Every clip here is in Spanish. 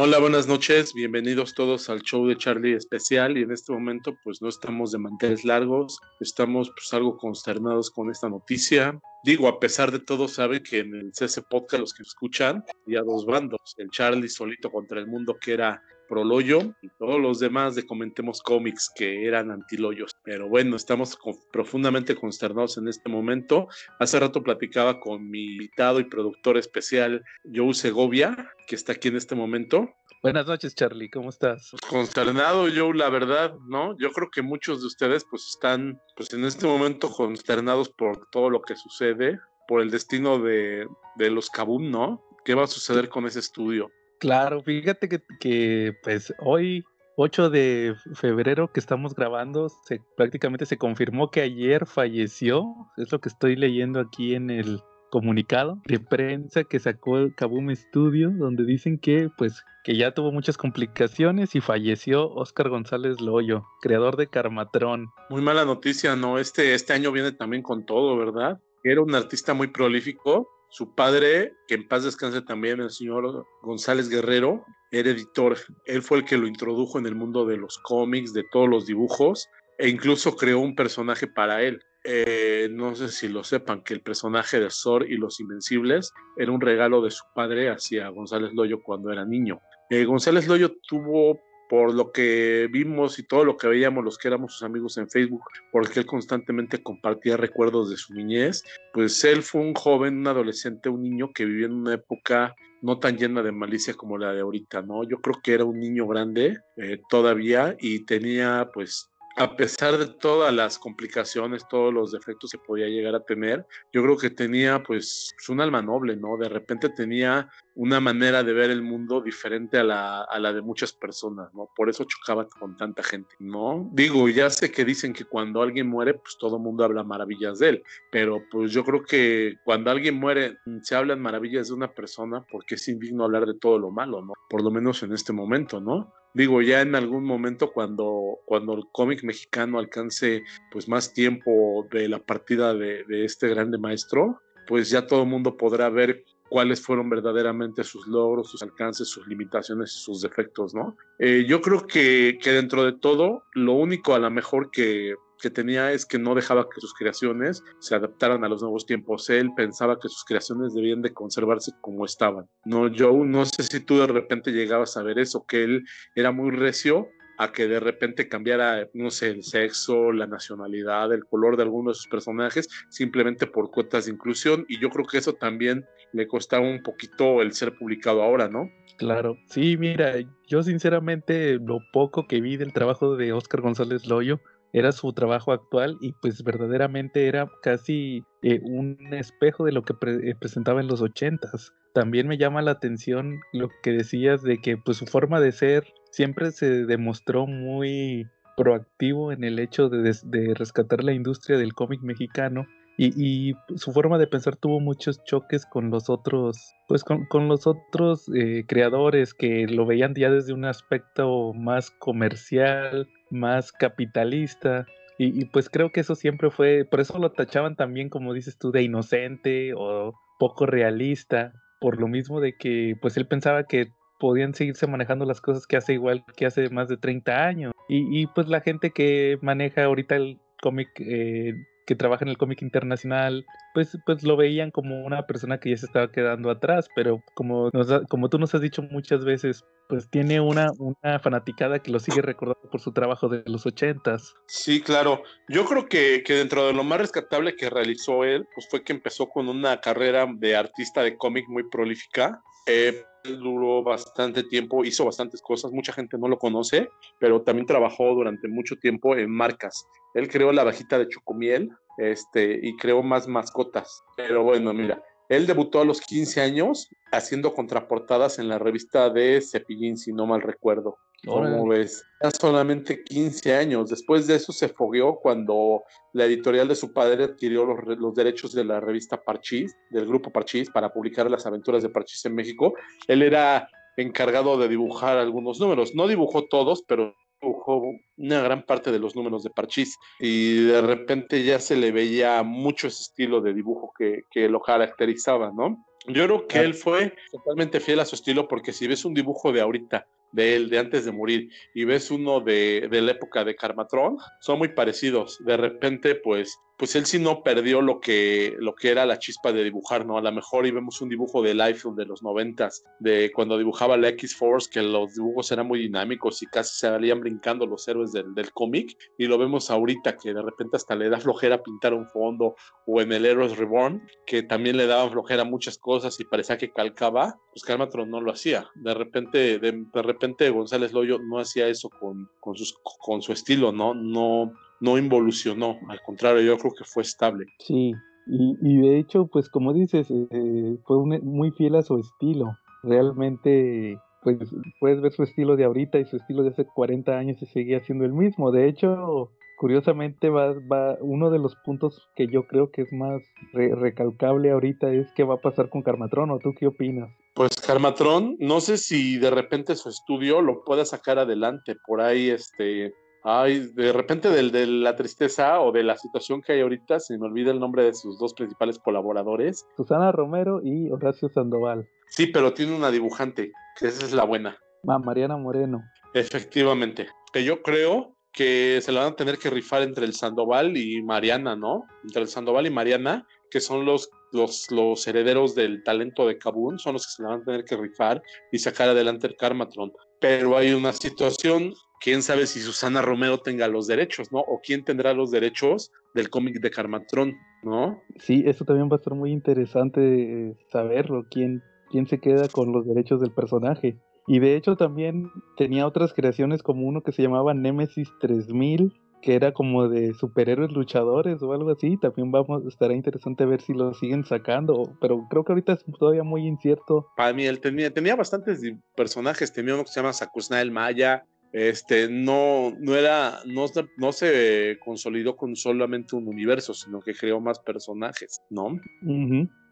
Hola, buenas noches, bienvenidos todos al show de Charlie especial. Y en este momento pues no estamos de manteles largos, estamos pues algo consternados con esta noticia. Digo, a pesar de todo, saben que en el CS Podcast los que escuchan, había dos bandos, el Charlie solito contra el mundo que era Proloyo y todos los demás de Comentemos Comics que eran antiloyos. Pero bueno, estamos profundamente consternados en este momento. Hace rato platicaba con mi invitado y productor especial, Joe Segovia, que está aquí en este momento. Buenas noches, Charlie, ¿cómo estás? Consternado, Joe, la verdad, ¿no? Yo creo que muchos de ustedes pues están pues en este momento consternados por todo lo que sucede, por el destino de, de los Kabum, ¿no? ¿Qué va a suceder con ese estudio? Claro, fíjate que, pues hoy, 8 de febrero que estamos grabando, se, prácticamente se confirmó que ayer falleció, es lo que estoy leyendo aquí en el comunicado de prensa que sacó el Kaboom Studio, donde dicen que pues que ya tuvo muchas complicaciones y falleció Oscar González Loyo, creador de Carmatrón. Muy mala noticia, ¿no? Este, este año viene también con todo, ¿verdad? Era un artista muy prolífico, su padre, que en paz descanse también, el señor González Guerrero, era editor. Él fue el que lo introdujo en el mundo de los cómics, de todos los dibujos, e incluso creó un personaje para él. Eh, no sé si lo sepan, que el personaje de Zor y los Invencibles era un regalo de su padre hacia González Loyo cuando era niño. Eh, González Loyo tuvo por lo que vimos y todo lo que veíamos los que éramos sus amigos en Facebook, porque él constantemente compartía recuerdos de su niñez, pues él fue un joven, un adolescente, un niño que vivía en una época no tan llena de malicia como la de ahorita, ¿no? Yo creo que era un niño grande eh, todavía y tenía pues a pesar de todas las complicaciones, todos los defectos que podía llegar a tener, yo creo que tenía pues un alma noble, ¿no? De repente tenía una manera de ver el mundo diferente a la, a la de muchas personas, ¿no? Por eso chocaba con tanta gente, ¿no? Digo, ya sé que dicen que cuando alguien muere, pues todo el mundo habla maravillas de él, pero pues yo creo que cuando alguien muere se hablan maravillas de una persona porque es indigno hablar de todo lo malo, ¿no? Por lo menos en este momento, ¿no? Digo, ya en algún momento cuando, cuando el cómic mexicano alcance pues más tiempo de la partida de, este grande maestro, pues ya todo el mundo podrá ver cuáles fueron verdaderamente sus logros, sus alcances, sus limitaciones y sus defectos, ¿no? Eh, yo creo que, que, dentro de todo, lo único a lo mejor que, que tenía es que no dejaba que sus creaciones se adaptaran a los nuevos tiempos. Él pensaba que sus creaciones debían de conservarse como estaban. No, yo no sé si tú de repente llegabas a ver eso, que él era muy recio a que de repente cambiara, no sé, el sexo, la nacionalidad, el color de algunos de sus personajes, simplemente por cuotas de inclusión. Y yo creo que eso también le costaba un poquito el ser publicado ahora, ¿no? Claro, sí, mira, yo sinceramente lo poco que vi del trabajo de Oscar González Loyo, era su trabajo actual y pues verdaderamente era casi eh, un espejo de lo que eh, presentaba en los ochentas. También me llama la atención lo que decías de que pues su forma de ser siempre se demostró muy proactivo en el hecho de, de rescatar la industria del cómic mexicano y, su forma de pensar tuvo muchos choques con los otros, pues con, con los otros eh, creadores que lo veían ya desde un aspecto más comercial, más capitalista. Y, pues creo que eso siempre fue, por eso lo tachaban también, como dices tú, de inocente o poco realista, por lo mismo de que pues él pensaba que podían seguirse manejando las cosas que hace igual que hace más de 30 años. Y, y pues la gente que maneja ahorita el cómic eh, que trabaja en el cómic internacional, pues, pues lo veían como una persona que ya se estaba quedando atrás, pero como, como tú nos has dicho muchas veces, pues tiene una, una fanaticada que lo sigue recordando por su trabajo de los ochentas. Sí, claro. Yo creo que, que dentro de lo más rescatable que realizó él, pues fue que empezó con una carrera de artista de cómic muy prolífica. Eh, duró bastante tiempo, hizo bastantes cosas, mucha gente no lo conoce, pero también trabajó durante mucho tiempo en marcas. Él creó la bajita de Chocomiel este, y creó más mascotas. Pero bueno, mira, él debutó a los 15 años haciendo contraportadas en la revista de Cepillín, si no mal recuerdo. ¿Cómo ves? Ya solamente 15 años. Después de eso se fogueó cuando la editorial de su padre adquirió los, los, derechos de la revista Parchís, del grupo Parchís, para publicar las aventuras de Parchís en México. Él era encargado de dibujar algunos números. No dibujó todos, pero dibujó una gran parte de los números de Parchís y de repente ya se le veía mucho ese estilo de dibujo que, que lo caracterizaba, ¿no? Yo creo que él fue totalmente fiel a su estilo porque si ves un dibujo de ahorita de él, de antes de morir, y ves uno de, de la época de Carmatron, son muy parecidos. De repente, pues, pues él sí no perdió lo que, lo que era la chispa de dibujar, ¿no? A lo mejor y vemos un dibujo de Life de los noventas, de cuando dibujaba la X-Force, que los dibujos eran muy dinámicos y casi se salían brincando los héroes del, del cómic, y lo vemos ahorita que de repente hasta le da flojera pintar un fondo, o en el Heroes Reborn, que también le daban flojera muchas cosas y parecía que calcaba, pues Carmatron no lo hacía. De repente, de, de repente González Loyo no hacía eso con, con, sus, con su estilo, ¿no? No no involucionó, al contrario, yo creo que fue estable. Sí, y, y de hecho, pues como dices, eh, fue muy fiel a su estilo. Realmente, pues puedes ver su estilo de ahorita y su estilo de hace 40 años y seguía siendo el mismo. De hecho, curiosamente va, va uno de los puntos que yo creo que es más recalcable ahorita es qué va a pasar con Carmatrón o tú qué opinas. Pues Carmatrón, no sé si de repente su estudio lo pueda sacar adelante. Por ahí, este, Ay, de repente de la tristeza o de la situación que hay ahorita, se me olvida el nombre de sus dos principales colaboradores. Susana Romero y Horacio Sandoval. Sí, pero tiene una dibujante, que esa es la buena. Ah, Mariana Moreno. Efectivamente. Que yo creo que se la van a tener que rifar entre el Sandoval y Mariana, ¿no? Entre el Sandoval y Mariana, que son los, los, los herederos del talento de Kabun, son los que se la van a tener que rifar y sacar adelante el Karmatron. Pero hay una situación quién sabe si Susana Romero tenga los derechos, ¿no? O quién tendrá los derechos del cómic de Carmatrón, ¿no? Sí, eso también va a ser muy interesante eh, saberlo, quién, quién se queda con los derechos del personaje. Y de hecho también tenía otras creaciones como uno que se llamaba Nemesis 3000, que era como de superhéroes luchadores o algo así. También vamos, estará interesante ver si lo siguen sacando, pero creo que ahorita es todavía muy incierto. Para mí, él tenía, tenía bastantes personajes, tenía uno que se llama Sakusna el Maya, este, no, no era, no, no se consolidó con solamente un universo, sino que creó más personajes, ¿no?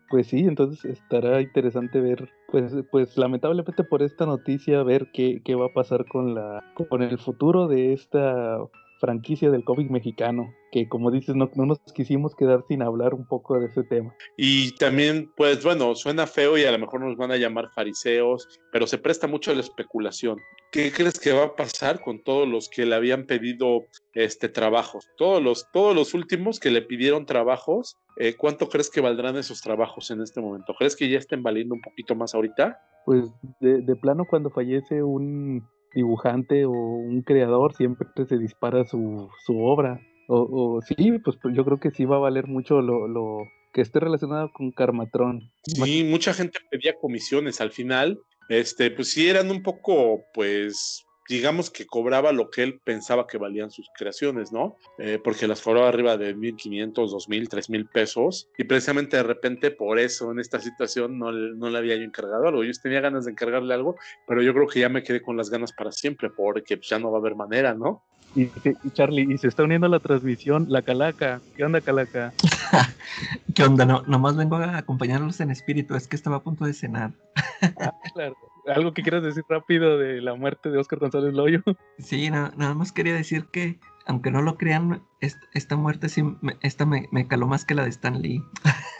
Pues sí, entonces estará interesante ver, pues, pues lamentablemente por esta noticia, ver qué, qué va a pasar con la, con el futuro de esta franquicia del cómic mexicano, que como dices, no, no, nos quisimos quedar sin hablar un poco de ese tema. Y también, pues bueno, suena feo y a lo mejor nos van a llamar fariseos, pero se presta mucho a la especulación. ¿Qué crees que va a pasar con todos los que le habían pedido este trabajos? Todos los, todos los últimos que le pidieron trabajos, eh, ¿cuánto crees que valdrán esos trabajos en este momento? ¿Crees que ya estén valiendo un poquito más ahorita? Pues de, de plano cuando fallece un, dibujante o un creador siempre se dispara su, su obra. O, o, sí, pues, pues yo creo que sí va a valer mucho lo, lo que esté relacionado con Carmatrón. Sí, mucha gente pedía comisiones al final. Este, pues sí eran un poco, pues, digamos que cobraba lo que él pensaba que valían sus creaciones, ¿no? Eh, porque las cobraba arriba de 1.500, 2.000, 3.000 pesos. Y precisamente de repente por eso en esta situación no, no le había yo encargado algo. Yo tenía ganas de encargarle algo, pero yo creo que ya me quedé con las ganas para siempre, porque ya no va a haber manera, ¿no? Y, y, Charlie, y se está uniendo a la transmisión la Calaca. ¿Qué onda, Calaca? ¿Qué onda? No, nomás vengo a acompañarlos en espíritu, es que estaba a punto de cenar. ah, claro. ¿Algo que quieras decir rápido de la muerte de Oscar González Loyo? Sí, no, nada más quería decir que, aunque no lo crean, esta, esta muerte sí, me, esta me, me, caló más que la de Stan Lee.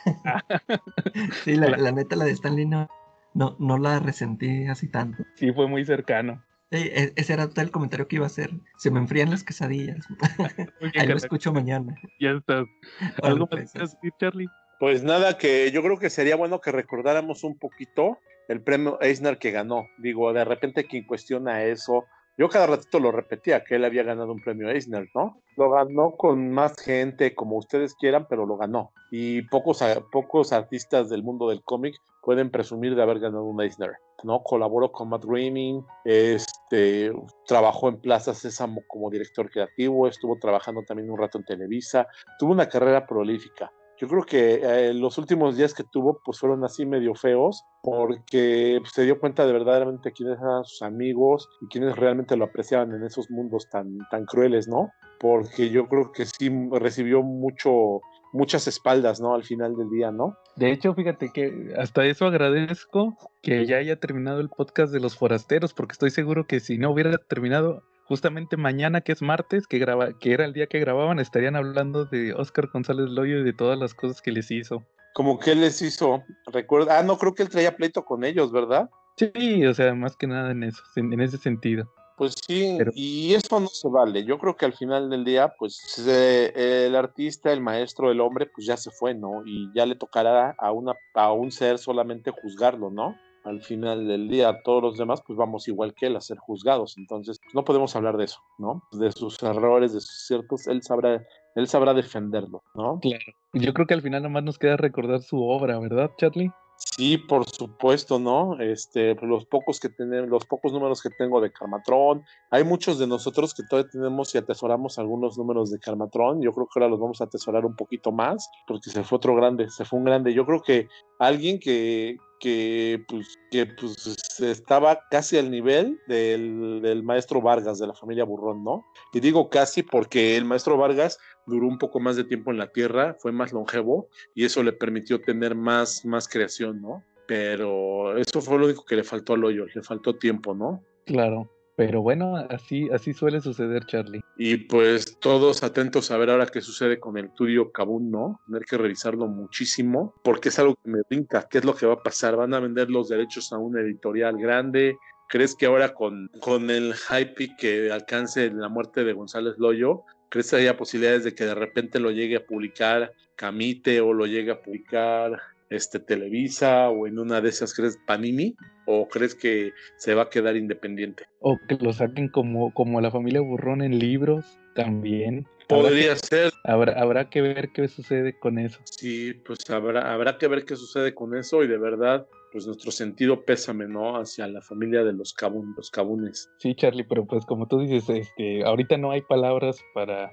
sí, la, la, neta, la de Stan Lee no, no, no la resentí así tanto. Sí, fue muy cercano. Sí, ese era todo el comentario que iba a hacer. Se me enfrían las quesadillas. Ahí lo escucho mañana. Ya estás. ¿Algo más que decir, Charlie? Pues nada, que yo creo que sería bueno que recordáramos un poquito el premio Eisner que ganó. Digo, de repente quien cuestiona eso, yo cada ratito lo repetía, que él había ganado un premio Eisner, ¿no? Lo ganó con más gente, como ustedes quieran, pero lo ganó. Y pocos, pocos artistas del mundo del cómic pueden presumir de haber ganado un Eisner, ¿no? Colaboró con Matt Groening, este, trabajó en Plaza Sésamo como director creativo, estuvo trabajando también un rato en Televisa, tuvo una carrera prolífica yo creo que eh, los últimos días que tuvo pues fueron así medio feos porque se dio cuenta de verdaderamente quiénes eran sus amigos y quiénes realmente lo apreciaban en esos mundos tan, tan crueles, ¿no? Porque yo creo que sí recibió mucho, muchas espaldas, ¿no? Al final del día, ¿no? De hecho, fíjate que hasta eso agradezco que ya haya terminado el podcast de los forasteros, porque estoy seguro que si no hubiera terminado, justamente mañana, que es martes, que, graba, que era el día que grababan, estarían hablando de Oscar González Loyo y de todas las cosas que les hizo. como que les hizo, recuerda, ah, no creo que él traía pleito con ellos, ¿verdad? Sí, o sea, más que nada en eso, en, ese sentido. Pues sí, y eso no se vale. Yo creo que al final del día, pues el artista, el maestro, el hombre, pues ya se fue, ¿no? Y ya le tocará a, una, a un ser solamente juzgarlo, ¿no? Al final del día, todos los demás, pues vamos igual que él a ser juzgados. Entonces, pues, no podemos hablar de eso, ¿no? De sus errores, de sus ciertos, él sabrá, él sabrá defenderlo, ¿no? Claro. Yo creo que al final nomás nos queda recordar su obra, ¿verdad, Charlie? Sí, por supuesto, ¿no? Este, pues, los pocos que tenemos, los pocos números que tengo de Carmatron, hay muchos de nosotros que todavía tenemos y atesoramos algunos números de Carmatron. Yo creo que ahora los vamos a atesorar un poquito más, porque se fue otro grande, se fue un grande. Yo creo que alguien que, que pues, que pues estaba casi al nivel del, del, maestro Vargas de la familia Burrón, ¿no? Y digo casi porque el maestro Vargas duró un poco más de tiempo en la tierra, fue más longevo y eso le permitió tener más, más creación, ¿no? Pero eso fue lo único que le faltó al hoyo, le faltó tiempo, ¿no? Claro. Pero bueno, así, así suele suceder, Charlie. Y pues todos atentos a ver ahora qué sucede con el estudio Kabun, ¿no? Tener que revisarlo muchísimo, porque es algo que me brinca. ¿Qué es lo que va a pasar? ¿Van a vender los derechos a una editorial grande? ¿Crees que ahora con, con el hype que alcance la muerte de González Loyo, ¿crees que haya posibilidades de que de repente lo llegue a publicar Camite o lo llegue a publicar este, Televisa o en una de esas, ¿crees Panini? ¿O crees que se va a quedar independiente? O que lo saquen como, como la familia Burrón en libros también. Podría ser. Habrá, habrá que ver qué sucede con eso. Sí, pues habrá, habrá que ver qué sucede con eso y de verdad, pues nuestro sentido pésame, ¿no? Hacia la familia de los, cabun, los cabunes. Sí, Charlie, pero pues como tú dices, este, ahorita no hay palabras para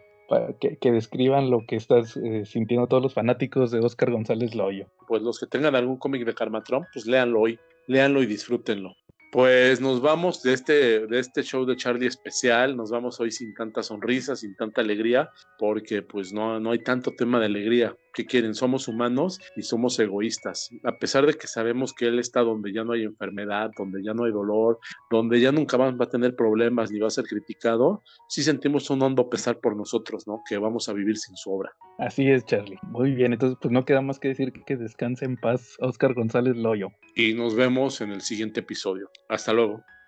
que, describan lo que estás eh, sintiendo todos los fanáticos de Oscar González Loyo. Pues los que tengan algún cómic de Carmatron, pues léanlo hoy, léanlo y disfrútenlo. Pues nos vamos de este, de este show de Charlie especial, nos vamos hoy sin tanta sonrisa, sin tanta alegría, porque pues no, no hay tanto tema de alegría. ¿Qué quieren? Somos humanos y somos egoístas. A pesar de que sabemos que Él está donde ya no hay enfermedad, donde ya no hay dolor, donde ya nunca más va a tener problemas ni va a ser criticado, sí sentimos un hondo pesar por nosotros, ¿no? Que vamos a vivir sin su obra. Así es, Charlie. Muy bien, entonces pues no queda más que decir que descanse en paz Oscar González Loyo. Y nos vemos en el siguiente episodio. Hasta luego.